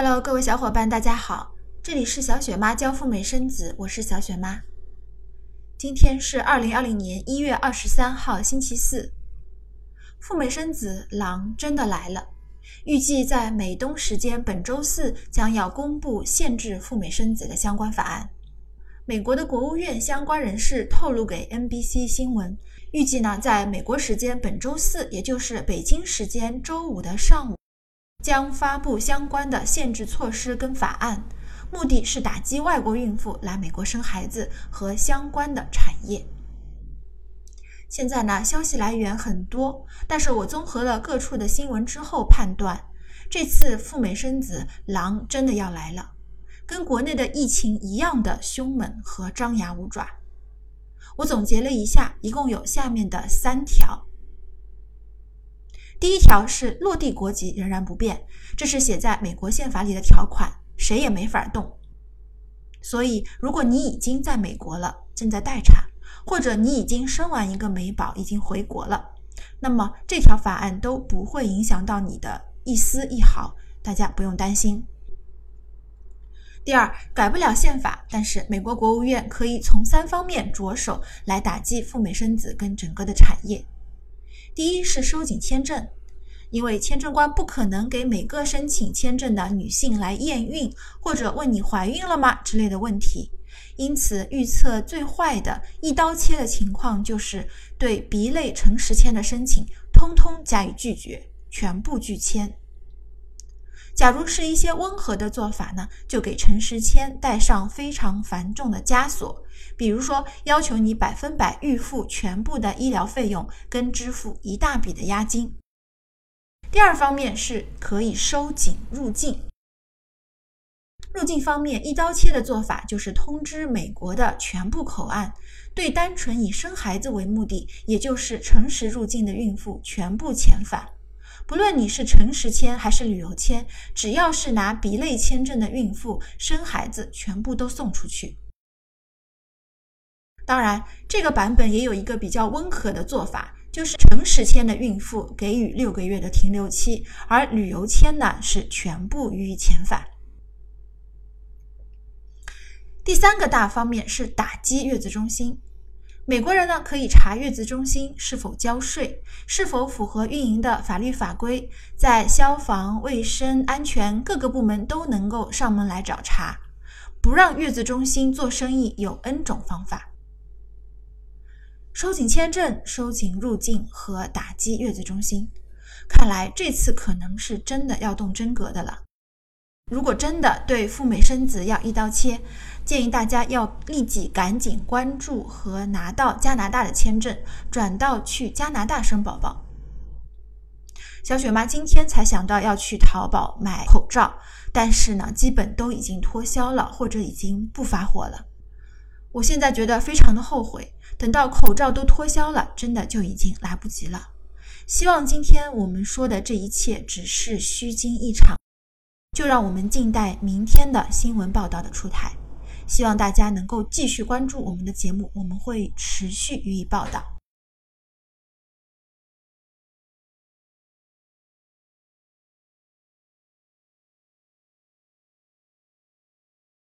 Hello，各位小伙伴，大家好，这里是小雪妈教赴美生子，我是小雪妈。今天是二零二零年一月二十三号，星期四。赴美生子，狼真的来了，预计在美东时间本周四将要公布限制赴美生子的相关法案。美国的国务院相关人士透露给 NBC 新闻，预计呢，在美国时间本周四，也就是北京时间周五的上午。将发布相关的限制措施跟法案，目的是打击外国孕妇来美国生孩子和相关的产业。现在呢，消息来源很多，但是我综合了各处的新闻之后判断，这次赴美生子狼真的要来了，跟国内的疫情一样的凶猛和张牙舞爪。我总结了一下，一共有下面的三条。第一条是落地国籍仍然不变，这是写在美国宪法里的条款，谁也没法动。所以，如果你已经在美国了，正在待产，或者你已经生完一个美宝，已经回国了，那么这条法案都不会影响到你的一丝一毫，大家不用担心。第二，改不了宪法，但是美国国务院可以从三方面着手来打击赴美生子跟整个的产业。第一是收紧签证，因为签证官不可能给每个申请签证的女性来验孕，或者问你怀孕了吗之类的问题。因此，预测最坏的一刀切的情况就是对 B 类诚实签的申请通通加以拒绝，全部拒签。假如是一些温和的做法呢，就给诚实签带上非常繁重的枷锁，比如说要求你百分百预付全部的医疗费用，跟支付一大笔的押金。第二方面是可以收紧入境，入境方面一刀切的做法就是通知美国的全部口岸，对单纯以生孩子为目的，也就是诚实入境的孕妇全部遣返。不论你是诚实签还是旅游签，只要是拿 B 类签证的孕妇生孩子，全部都送出去。当然，这个版本也有一个比较温和的做法，就是诚实签的孕妇给予六个月的停留期，而旅游签呢是全部予以遣返。第三个大方面是打击月子中心。美国人呢可以查月子中心是否交税，是否符合运营的法律法规，在消防、卫生、安全各个部门都能够上门来找茬，不让月子中心做生意有 N 种方法。收紧签证、收紧入境和打击月子中心，看来这次可能是真的要动真格的了。如果真的对赴美生子要一刀切，建议大家要立即赶紧关注和拿到加拿大的签证，转到去加拿大生宝宝。小雪妈今天才想到要去淘宝买口罩，但是呢，基本都已经脱销了，或者已经不发货了。我现在觉得非常的后悔，等到口罩都脱销了，真的就已经来不及了。希望今天我们说的这一切只是虚惊一场。就让我们静待明天的新闻报道的出台，希望大家能够继续关注我们的节目，我们会持续予以报道。